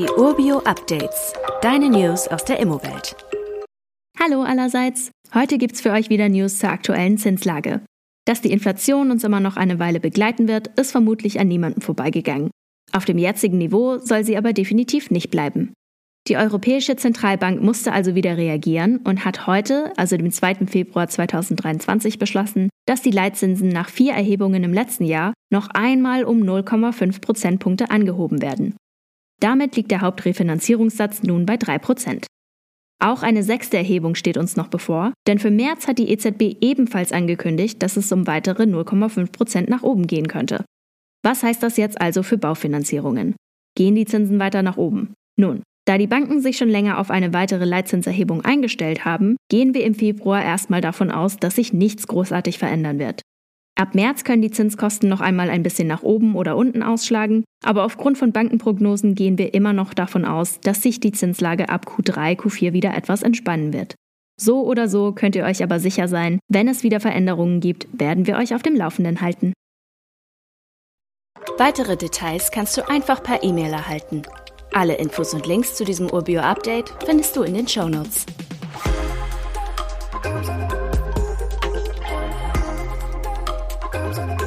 Die Urbio Updates. Deine News aus der Immowelt. Hallo allerseits. Heute gibt's für euch wieder News zur aktuellen Zinslage. Dass die Inflation uns immer noch eine Weile begleiten wird, ist vermutlich an niemandem vorbeigegangen. Auf dem jetzigen Niveau soll sie aber definitiv nicht bleiben. Die Europäische Zentralbank musste also wieder reagieren und hat heute, also dem 2. Februar 2023, beschlossen, dass die Leitzinsen nach vier Erhebungen im letzten Jahr noch einmal um 0,5 Prozentpunkte angehoben werden. Damit liegt der Hauptrefinanzierungssatz nun bei 3 Prozent. Auch eine sechste Erhebung steht uns noch bevor, denn für März hat die EZB ebenfalls angekündigt, dass es um weitere 0,5 Prozent nach oben gehen könnte. Was heißt das jetzt also für Baufinanzierungen? Gehen die Zinsen weiter nach oben? Nun, da die Banken sich schon länger auf eine weitere Leitzinserhebung eingestellt haben, gehen wir im Februar erstmal davon aus, dass sich nichts großartig verändern wird. Ab März können die Zinskosten noch einmal ein bisschen nach oben oder unten ausschlagen, aber aufgrund von Bankenprognosen gehen wir immer noch davon aus, dass sich die Zinslage ab Q3, Q4 wieder etwas entspannen wird. So oder so könnt ihr euch aber sicher sein, wenn es wieder Veränderungen gibt, werden wir euch auf dem Laufenden halten. Weitere Details kannst du einfach per E-Mail erhalten. Alle Infos und Links zu diesem Urbio-Update findest du in den Show Notes. Sometimes